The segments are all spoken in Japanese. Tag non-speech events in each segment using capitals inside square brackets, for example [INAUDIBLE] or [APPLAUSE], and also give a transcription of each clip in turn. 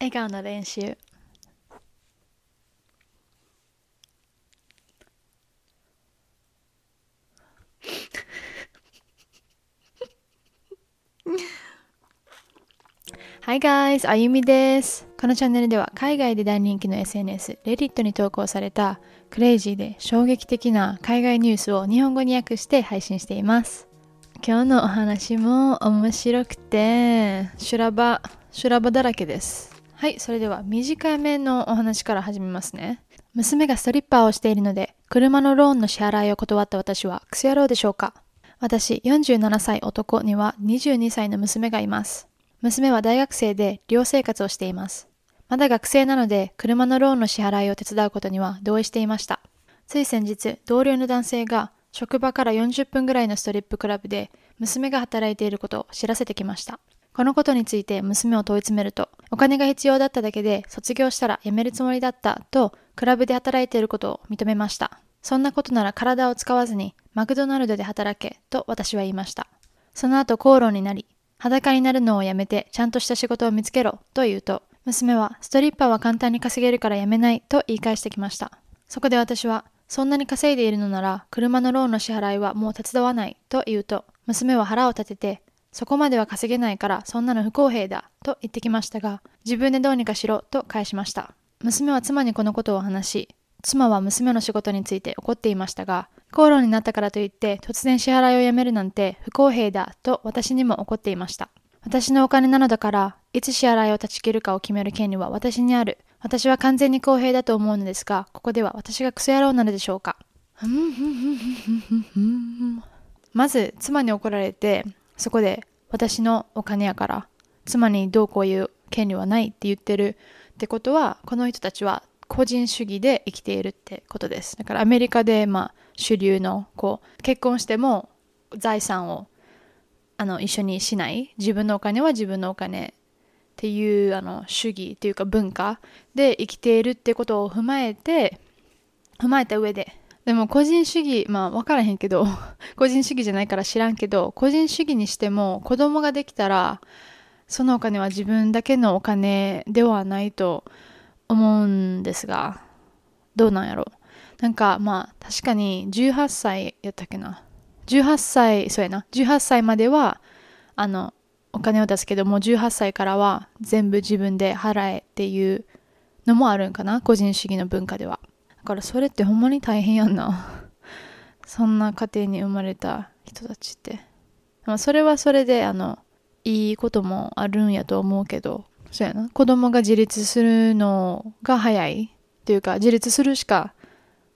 笑顔の練習はい guys! あゆみです。このチャンネルでは海外で大人気の SNS、レディットに投稿されたクレイジーで衝撃的な海外ニュースを日本語に訳して配信しています。今日のお話も面白くて、修羅場、修羅場だらけです。はい、それでは短めのお話から始めますね。娘がストリッパーをしているので、車のローンの支払いを断った私はクソ野郎でしょうか私、47歳男には22歳の娘がいます。娘は大学生で寮生活をしています。まだ学生なので、車のローンの支払いを手伝うことには同意していました。つい先日、同僚の男性が職場から40分ぐらいのストリップクラブで娘が働いていることを知らせてきました。このことについて娘を問い詰めると、お金が必要だっただけで卒業したら辞めるつもりだったと、クラブで働いていることを認めました。そんなことなら体を使わずにマクドナルドで働けと私は言いました。その後口論になり、裸になるのをやめてちゃんとした仕事を見つけろと言うと、娘はストリッパーは簡単に稼げるからやめないと言い返してきました。そこで私はそんなに稼いでいるのなら、車のローンの支払いはもう手伝わないと言うと、娘は腹を立てて、そこまでは稼げないからそんなの不公平だと言ってきましたが、自分でどうにかしろと返しました。娘は妻にこのことを話し、妻は娘の仕事について怒っていましたが、口論になったからといって突然支払いをやめるなんて不公平だと私にも怒っていました。私のお金なのだから、いつ支払いを断ち切るかを決める権利は私にある。私は完全に公平だと思うのですが、ここでは私がクソ野郎なのでしょうか。[LAUGHS] まず、妻に怒られて、そこで私のお金やから、妻にどうこういう権利はないって言ってるってことは、この人たちは個人主義で生きているってことです。だからアメリカで、まあ、主流の、こう、結婚しても財産をあの一緒にしない。自分のお金は自分のお金っていうあの主義というか文化で生きているってことを踏まえて踏まえた上ででも個人主義まあ分からへんけど [LAUGHS] 個人主義じゃないから知らんけど個人主義にしても子供ができたらそのお金は自分だけのお金ではないと思うんですがどうなんやろなんかまあ確かに18歳やったっけな。18歳そうやな。18歳まではあのお金を出すけども18歳からは全部自分で払えっていうのもあるんかな。個人主義の文化では。からそれってほんまに大変やんな。[LAUGHS] そんな家庭に生まれた人たちって。まあそれはそれであのいいこともあるんやと思うけどそうやな。子供が自立するのが早い。っていうか自立するしか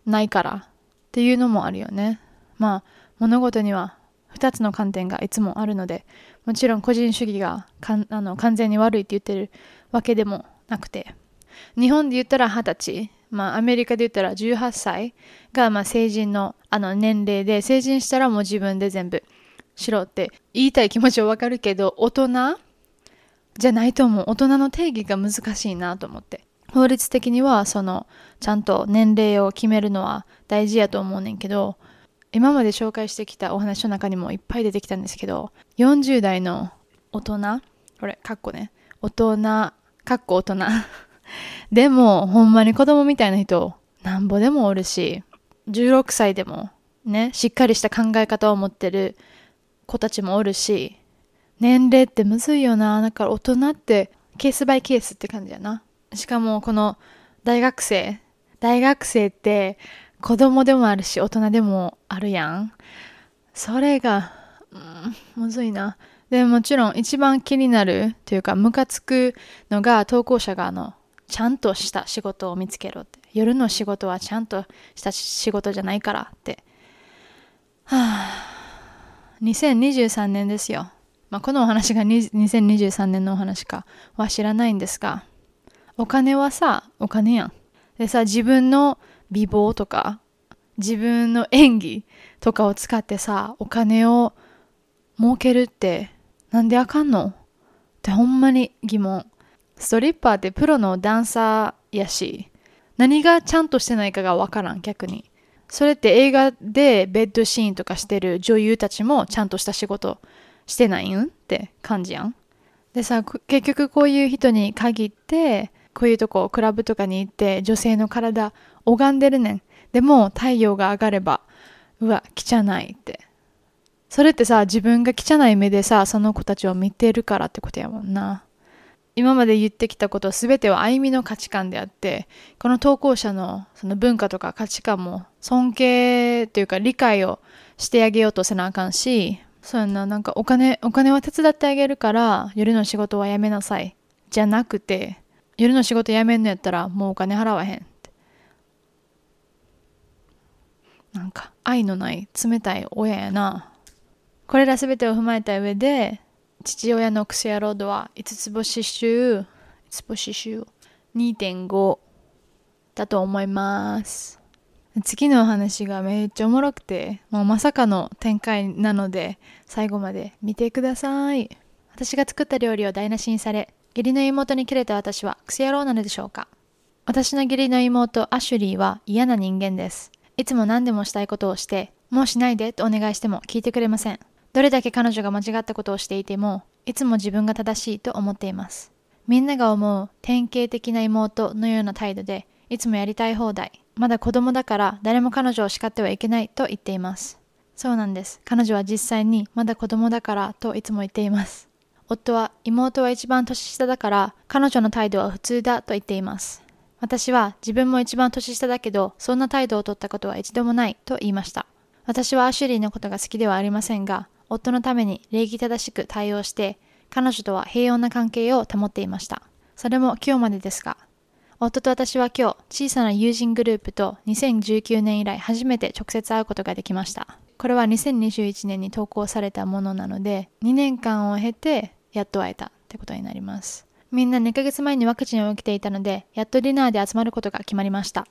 ないから。っていうのもあるよね。まあ物事には2つの観点がいつもあるのでもちろん個人主義があの完全に悪いって言ってるわけでもなくて。日本で言ったら20歳。まあアメリカで言ったら18歳がまあ成人のあの年齢で成人したらもう自分で全部しろって言いたい気持ちはわかるけど大人じゃないと思う。大人の定義が難しいなと思って。法律的にはそのちゃんと年齢を決めるのは大事やと思うねんけど今まで紹介してきたお話の中にもいっぱい出てきたんですけど、40代の大人、これ、かっこね、大人、かっこ大人。[LAUGHS] でも、ほんまに子供みたいな人、なんぼでもおるし、16歳でも、ね、しっかりした考え方を持ってる子たちもおるし、年齢ってむずいよな。だから大人ってケースバイケースって感じやな。しかもこの大学生、大学生って子供でもあるし、大人でもあるやん。それが、うん、むずいな。で、もちろん一番気になるというか、ムカつくのが投稿者があの、ちゃんとした仕事を見つけろって。夜の仕事はちゃんとした仕事じゃないからって。はあ、2023年ですよ。まあ、このお話が2023年のお話かは知らないんですが、お金はさ、お金やん。でさ、自分の美貌とか自分の演技とかを使ってさ、お金を儲けるってなんであかんの？ってほんまに疑問。ストリッパーってプロのダンサーやし、何がちゃんとしてないかがわからん、逆に。それって映画でベッドシーンとかしてる女優たちもちゃんとした仕事してないんって感じやん。でさ、結局こういう人に限って、こういうとこ、クラブとかに行って女性の体拝んでるねん。でも太陽が上がれば、うわ、汚いって。それってさ、自分が汚い目でさ、その子たちを見てるからってことやもんな。今まで言ってきたことすべては歩みの価値観であって、この投稿者のその文化とか価値観も尊敬というか理解をしてあげようとせなあかんし、そうやな、なんかお金、お金は手伝ってあげるから夜の仕事はやめなさい。じゃなくて、夜の仕事辞めんのやったらもうお金払わへんって。なんか愛のない冷たい親やな。これらすべてを踏まえた上で、父親のクセ野郎度は5つ星集、5つ星集2.5だと思います。次のお話がめっちゃおもろくて、もうまさかの展開なので、最後まで見てください。私が作った料理を台無しにされ、義理の妹に切れた私はクソ野郎なのでしょうか私の義理の妹アシュリーは嫌な人間です。いつも何でもしたいことをして、もうしないでとお願いしても聞いてくれません。どれだけ彼女が間違ったことをしていても、いつも自分が正しいと思っています。みんなが思う典型的な妹のような態度で、いつもやりたい放題。まだ子供だから誰も彼女を叱ってはいけないと言っています。そうなんです。彼女は実際にまだ子供だからといつも言っています。夫は妹は一番年下だから彼女の態度は普通だと言っています。私は自分も一番年下だけどそんな態度を取ったことは一度もないと言いました。私はアシュリーのことが好きではありませんが夫のために礼儀正しく対応して彼女とは平穏な関係を保っていました。それも今日までですが夫と私は今日小さな友人グループと2019年以来初めて直接会うことができました。これは2021年に投稿されたものなので2年間を経てやっと会えたってことになります。みんな2ヶ月前にワクチンを受けていたので、やっとディナーで集まることが決まりました。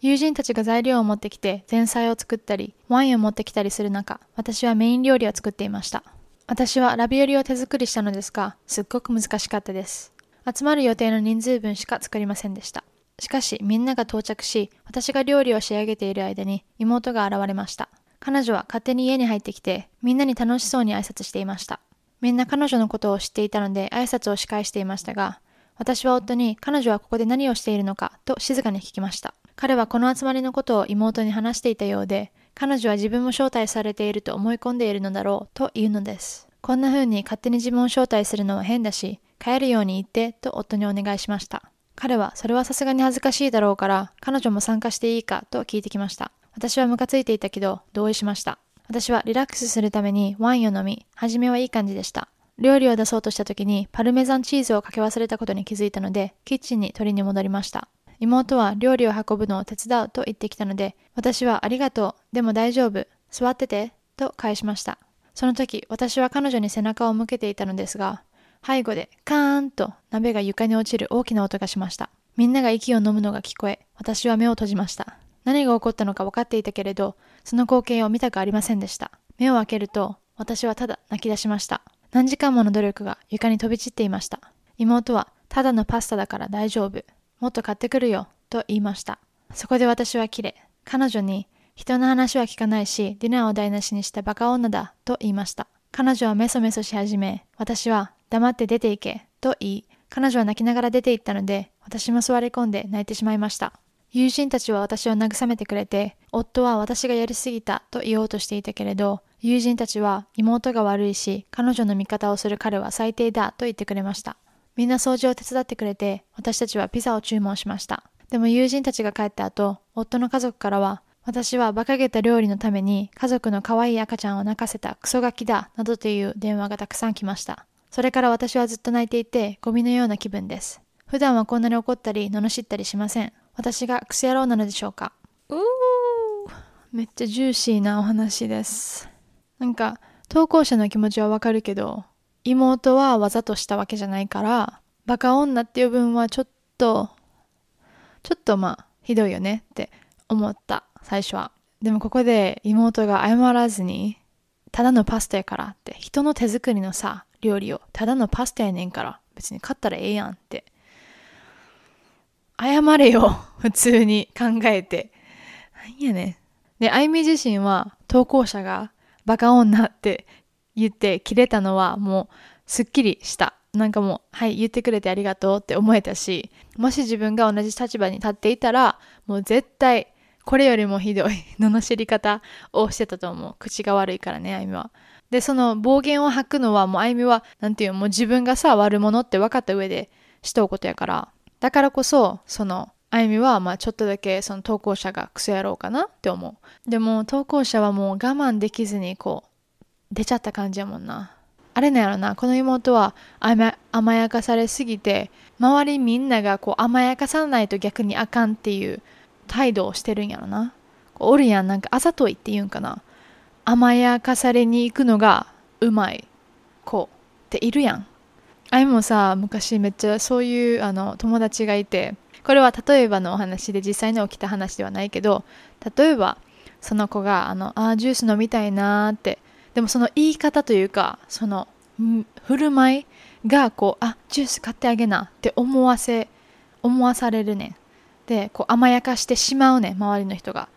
友人たちが材料を持ってきて前菜を作ったり、ワインを持ってきたりする中、私はメイン料理を作っていました。私はラビオリを手作りしたのですが、すっごく難しかったです。集まる予定の人数分しか作りませんでした。しかし、みんなが到着し、私が料理を仕上げている間に妹が現れました。彼女は勝手に家に入ってきて、みんなに楽しそうに挨拶していました。みんな彼女のことを知っていたので挨拶を仕返していましたが、私は夫に彼女はここで何をしているのかと静かに聞きました。彼はこの集まりのことを妹に話していたようで、彼女は自分も招待されていると思い込んでいるのだろうと言うのです。こんな風に勝手に自分を招待するのは変だし、帰るように言ってと夫にお願いしました。彼はそれはさすがに恥ずかしいだろうから彼女も参加していいかと聞いてきました。私はムカついていたけど同意しました。私はリラックスするためにワインを飲み、初めはいい感じでした。料理を出そうとした時にパルメザンチーズをかけ忘れたことに気づいたので、キッチンに取りに戻りました。妹は料理を運ぶのを手伝うと言ってきたので、私はありがとう、でも大丈夫、座ってて、と返しました。その時、私は彼女に背中を向けていたのですが、背後でカーンと鍋が床に落ちる大きな音がしました。みんなが息を飲むのが聞こえ、私は目を閉じました。何が起こったのか分かっていたけれど、その光景を見たくありませんでした。目を開けると、私はただ泣き出しました。何時間もの努力が床に飛び散っていました。妹は、ただのパスタだから大丈夫。もっと買ってくるよ。と言いました。そこで私は切れ、彼女に、人の話は聞かないし、ディナーを台無しにしたバカ女だ。と言いました。彼女はメソメソし始め、私は、黙って出て行け。と言い、彼女は泣きながら出て行ったので、私も座り込んで泣いてしまいました。友人たちは私を慰めてくれて、夫は私がやりすぎたと言おうとしていたけれど、友人たちは妹が悪いし、彼女の味方をする彼は最低だと言ってくれました。みんな掃除を手伝ってくれて、私たちはピザを注文しました。でも友人たちが帰った後、夫の家族からは、私は馬鹿げた料理のために家族の可愛い赤ちゃんを泣かせたクソガキだ、などという電話がたくさん来ました。それから私はずっと泣いていて、ゴミのような気分です。普段はこんなに怒ったり、罵ったりしません。私がクソ野郎なのでしょうかうーめっちゃジューシーなお話です。なんか、投稿者の気持ちはわかるけど、妹はわざとしたわけじゃないから、バカ女っていう分はちょっと、ちょっとまあ、ひどいよねって思った、最初は。でもここで妹が謝らずに、ただのパスタやからって、人の手作りのさ、料理を、ただのパスタやねんから、別に買ったらええやんって謝れよ。[LAUGHS] 普通に考えて。なんやねん。で、あゆみ自身は投稿者がバカ女って言って切れたのはもうすっきりした。なんかもう、はい、言ってくれてありがとうって思えたし、もし自分が同じ立場に立っていたら、もう絶対、これよりもひどい罵り方をしてたと思う。口が悪いからね、あゆみは。で、その暴言を吐くのは、もうあゆみは、なんていうもう自分がさ、悪者って分かった上でしとうことやから。だからこそ、その、あゆみは、まあちょっとだけその投稿者がクソ野郎かなって思う。でも、投稿者はもう我慢できずに、こう、出ちゃった感じやもんな。あれなんやろな、この妹は甘やかされすぎて、周りみんながこう甘やかさないと逆にあかんっていう態度をしてるんやろな。おるやん、なんかあざといって言うんかな。甘やかされに行くのがうまい子っているやん。あいもさ、昔めっちゃそういうあの友達がいて、これは例えばのお話で実際に起きた話ではないけど、例えばその子があの、あジュース飲みたいなーって、でもその言い方というか、その振る舞いがこう、あ、ジュース買ってあげなって思わせ、思わされるねん。でこう甘やかしてしまうね周りの人が。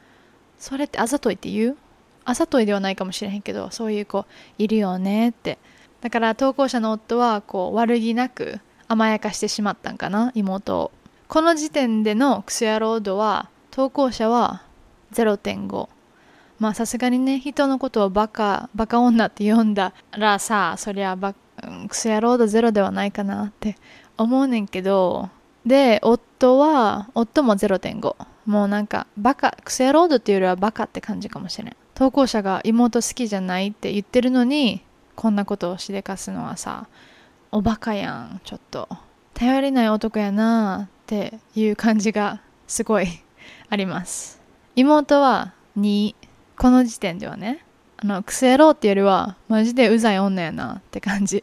それってあざといって言う？あざといではないかもしれへんけどそういう子いるよねって。だから投稿者の夫はこう悪気なく甘やかしてしまったんかな妹を。この時点でのクソ野郎度は投稿者は0.5まあさすがにね人のことをバカバカ女って呼んだらさそりゃバクソ野郎度ゼロではないかなって思うねんけどで、夫は、夫も0.5。もうなんか、バカ、クセロードっていうよりはバカって感じかもしれん。投稿者が妹好きじゃないって言ってるのに、こんなことをしでかすのはさ、おバカやん、ちょっと。頼りない男やなっていう感じがすごいあります。妹は2、この時点ではね。あの、クセローっていうよりは、マジでうざい女やなって感じ。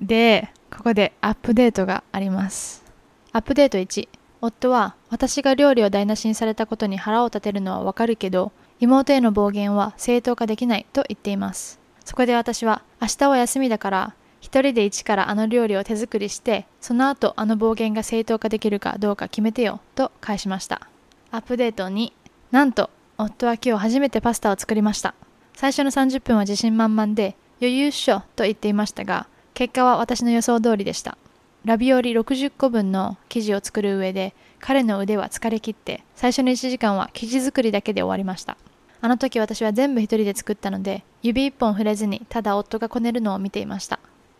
で、ここでアップデートがあります。アップデート1。夫は私が料理を台無しにされたことに腹を立てるのはわかるけど、妹への暴言は正当化できないと言っています。そこで私は明日は休みだから一人で一からあの料理を手作りしてその後あの暴言が正当化できるかどうか決めてよと返しましたアップデート2なんと夫は今日初めてパスタを作りました最初の30分は自信満々で余裕っしょと言っていましたが結果は私の予想通りでした。ラビオリ60個分の生地を作る上で彼の腕は疲れ切って最初の1時間は生地作りだけで終わりました。あの時私は全部一人で作ったので指一本触れずにただ夫がこねるのを見ていました。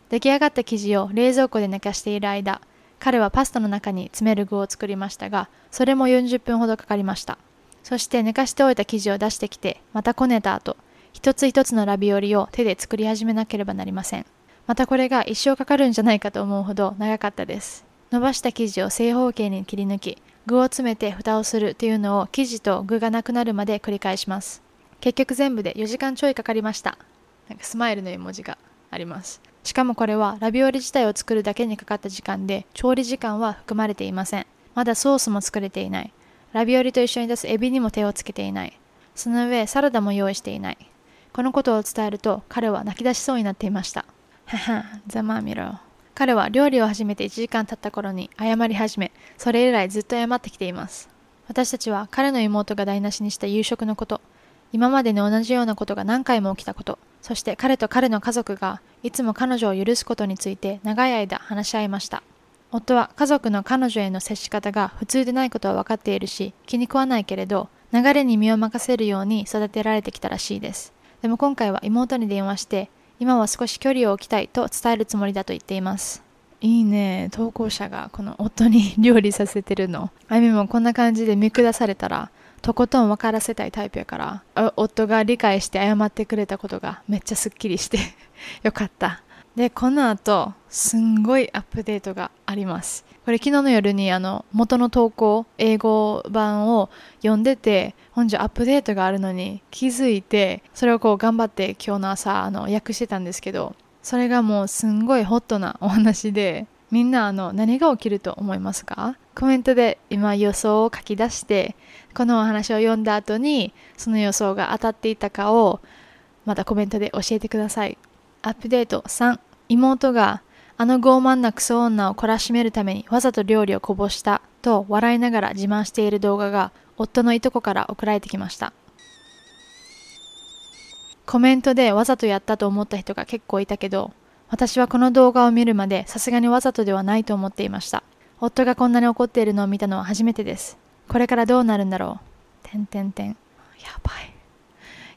出来上がった生地を冷蔵庫で寝かしている間彼はパスタの中に詰める具を作りましたがそれも40分ほどかかりました。そして寝かしておいた生地を出してきてまたこねた後一つ一つのラビオリを手で作り始めなければなりません。またこれが一生かかるんじゃないかと思うほど長かったです。伸ばした生地を正方形に切り抜き、具を詰めて蓋をするというのを生地と具がなくなるまで繰り返します。結局全部で4時間ちょいかかりました。なんかスマイルの絵文字があります。しかもこれはラビオリ自体を作るだけにかかった時間で調理時間は含まれていません。まだソースも作れていない。ラビオリと一緒に出すエビにも手をつけていない。その上サラダも用意していない。このことを伝えると彼は泣き出しそうになっていました。はは、ざまあみろ。彼は料理を始めて1時間経った頃に謝り始め、それ以来ずっと謝ってきています。私たちは彼の妹が台無しにした夕食のこと、今までに同じようなことが何回も起きたこと、そして彼と彼の家族がいつも彼女を許すことについて長い間話し合いました。夫は家族の彼女への接し方が普通でないことは分かっているし、気に食わないけれど、流れに身を任せるように育てられてきたらしいです。でも今回は妹に電話して、今は少し距離を置きたいと伝えるつもりだと言っています。いいね。投稿者がこの夫に料理させてるの。あゆみもこんな感じで見下されたら、とことん分からせたいタイプやから、夫が理解して謝ってくれたことがめっちゃすっきりしてよかった。で、この後、すんごいアップデートがあります。これ昨日の夜にあの元の投稿、英語版を読んでて、本日アップデートがあるのに気づいて、それをこう頑張って今日の朝あの訳してたんですけど、それがもうすんごいホットなお話で、みんなあの何が起きると思いますか？コメントで今予想を書き出して、このお話を読んだ後にその予想が当たっていたかをまたコメントで教えてください。アップデート3、妹があの傲慢なクソ女を懲らしめるためにわざと料理をこぼしたと笑いながら自慢している動画が夫のいとこから送られてきました。コメントでわざとやったと思った人が結構いたけど、私はこの動画を見るまでさすがにわざとではないと思っていました。夫がこんなに怒っているのを見たのは初めてです。これからどうなるんだろう。てんてんてん。やば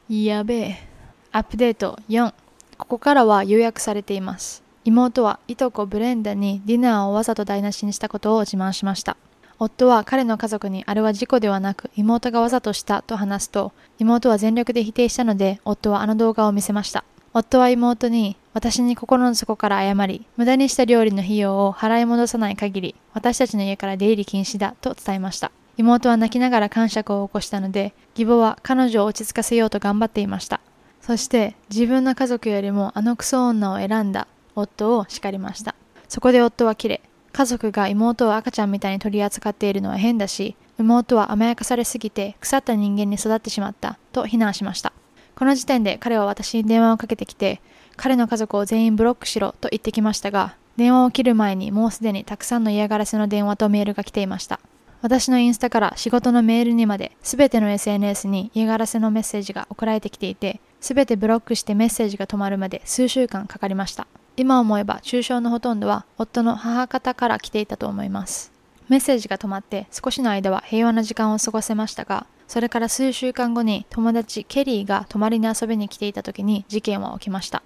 い。やべえ。アップデート4。ここからは予約されています。妹はいとこブレンダにディナーをわざと台無しにしたことを自慢しました。夫は彼の家族にあれは事故ではなく妹がわざとしたと話すと妹は全力で否定したので夫はあの動画を見せました。夫は妹に私に心の底から謝り無駄にした料理の費用を払い戻さない限り私たちの家から出入り禁止だと伝えました。妹は泣きながら感触を起こしたので義母は彼女を落ち着かせようと頑張っていました。そして自分の家族よりもあのクソ女を選んだ夫を叱りました。そこで夫は切れ、家族が妹を赤ちゃんみたいに取り扱っているのは変だし、妹は甘やかされすぎて腐った人間に育ってしまったと非難しました。この時点で彼は私に電話をかけてきて、彼の家族を全員ブロックしろと言ってきましたが、電話を切る前にもうすでにたくさんの嫌がらせの電話とメールが来ていました。私のインスタから仕事のメールにまで全ての SNS に嫌がらせのメッセージが送られてきていて、全てブロックしてメッセージが止まるまで数週間かかりました。今思えば抽象のほとんどは夫の母方から来ていたと思います。メッセージが止まって少しの間は平和な時間を過ごせましたが、それから数週間後に友達ケリーが泊まりに遊びに来ていた時に事件は起きました。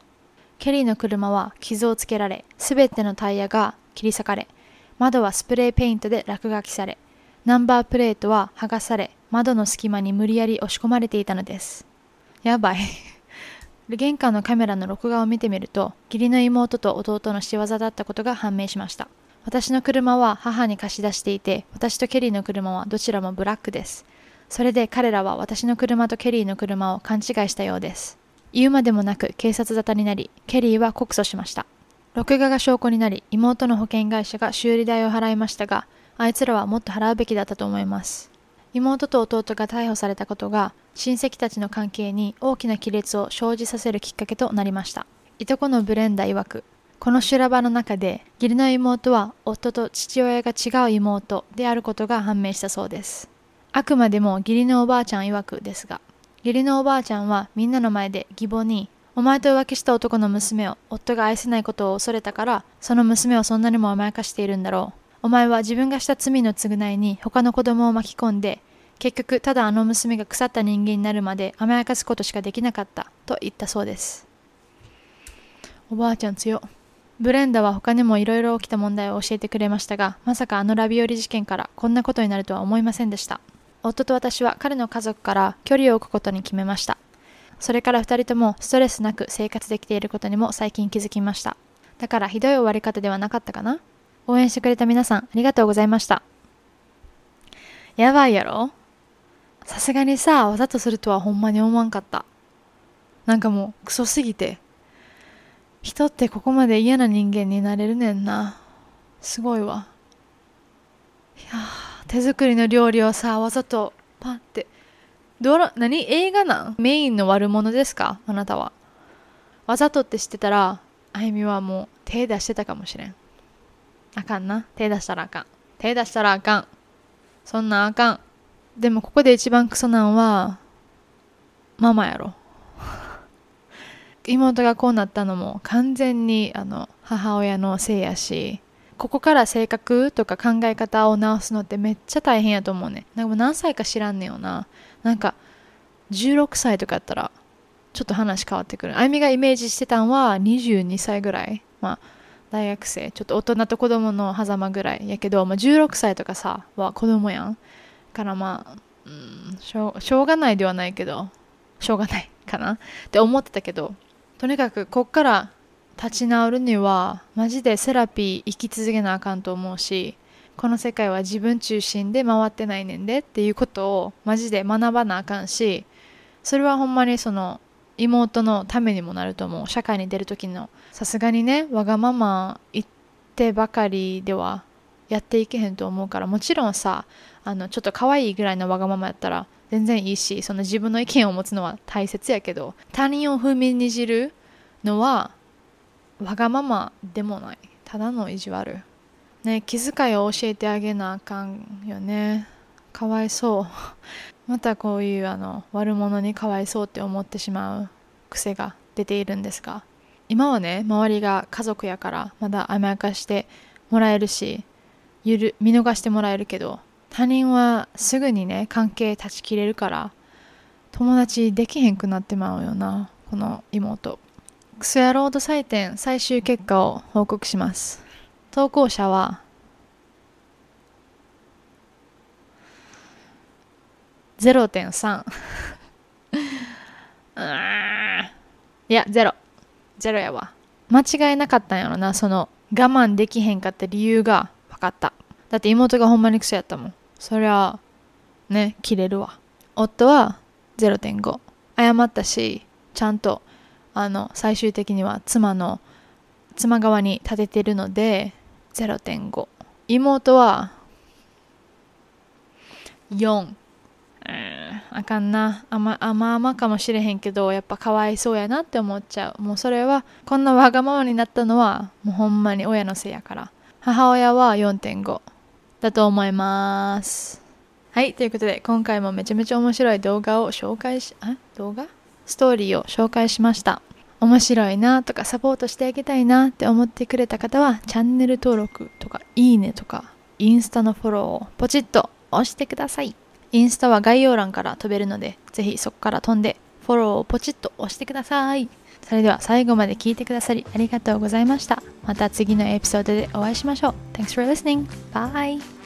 ケリーの車は傷をつけられ、すべてのタイヤが切り裂かれ、窓はスプレーペイントで落書きされ、ナンバープレートは剥がされ、窓の隙間に無理やり押し込まれていたのです。やばい。玄関のカメラの録画を見てみると、義理の妹と弟の仕業だったことが判明しました。私の車は母に貸し出していて、私とケリーの車はどちらもブラックです。それで彼らは私の車とケリーの車を勘違いしたようです。言うまでもなく警察沙汰になり、ケリーは告訴しました。録画が証拠になり、妹の保険会社が修理代を払いましたが、あいつらはもっと払うべきだったと思います。妹と弟が逮捕されたことが親戚たちの関係に大きな亀裂を生じさせるきっかけとなりました。いとこのブレンダ曰くこの修羅場の中で義理の妹は夫と父親が違う妹であることが判明したそうです。あくまでも義理のおばあちゃん曰くですが義理のおばあちゃんはみんなの前で義母にお前と浮気した男の娘を夫が愛せないことを恐れたからその娘をそんなにも甘やかしているんだろう。お前は自分がした罪の償いに他の子供を巻き込んで結局ただあの娘が腐った人間になるまで甘やかすことしかできなかったと言ったそうです。おばあちゃん強ブレンダは他にもいろいろ起きた問題を教えてくれましたがまさかあのラビオリ事件からこんなことになるとは思いませんでした。夫と私は彼の家族から距離を置くことに決めました。それから2人ともストレスなく生活できていることにも最近気づきました。だからひどい終わり方ではなかったかな？応援してくれた皆さんありがとうございましたやばいやろ？さすがにさ、わざとするとはほんまに思わんかった。なんかもう、クソすぎて。人ってここまで嫌な人間になれるねんな。すごいわ。いや手作りの料理をさ、わざとパンって。どら、何？映画なん？メインの悪者ですか？あなたは。わざとって知ってたら、あゆみはもう手出してたかもしれん。あかんな。手出したらあかん。手出したらあかん。そんなんあかん。でもここで一番クソなんは、ママやろ。[LAUGHS] 妹がこうなったのも完全にあの母親のせいやし、ここから性格とか考え方を直すのってめっちゃ大変やと思うね。なんかもう何歳か知らんねよな。なんか16歳とかやったらちょっと話変わってくる。あゆみがイメージしてたんは22歳ぐらい。まあ大学生。ちょっと大人と子供の狭間ぐらいやけど、まあ、16歳とかさは子供やん。からまあ、うん、しょしょうがないではないけどしょうがないかなって思ってたけどとにかくこっから立ち直るにはマジでセラピー生き続けなあかんと思うしこの世界は自分中心で回ってないねんでっていうことをマジで学ばなあかんしそれはほんまにその妹のためにもなると思う。社会に出る時の。さすがにねわがまま言ってばかりではやっていけへんと思うからもちろんさあのちょっと可愛いぐらいのわがままやったら全然いいしその自分の意見を持つのは大切やけど他人を踏みにじるのはわがままでもない。ただの意地悪。ね気遣いを教えてあげなあかんよね。かわいそう。またこういうあの悪者にかわいそうって思ってしまう癖が出ているんですが今はね周りが家族やからまだ甘やかしてもらえるしゆる見逃してもらえるけど他人はすぐにね関係断ち切れるから友達できへんくなってまうよなこの妹。クソ野郎と採点最終結果を報告します。投稿者は0.3 [LAUGHS] いやゼロ。ゼロやわ。間違いなかったんやろな。その我慢できへんかった理由が。分かった。だって妹がほんまにクソやったもん。そりゃね切れるわ。夫は0.5謝ったしちゃんとあの最終的には妻の妻側に立ててるので0.5妹は4あかんな。甘甘々かもしれへんけどやっぱかわいそうやなって思っちゃう。もうそれはこんなわがままになったのはもうほんまに親のせいやから。母親は4.5だと思います。はいということで今回もめちゃめちゃ面白い動画を紹介しあ動画？ストーリーを紹介しました。面白いなとかサポートしてあげたいなって思ってくれた方はチャンネル登録とかいいねとかインスタのフォローをポチッと押してください。インスタは概要欄から飛べるのでぜひそこから飛んでフォローをポチッと押してくださいそれでは最後まで聞いてくださりありがとうございましたまた次のエピソードでお会いしましょう Thanks for listening. Bye!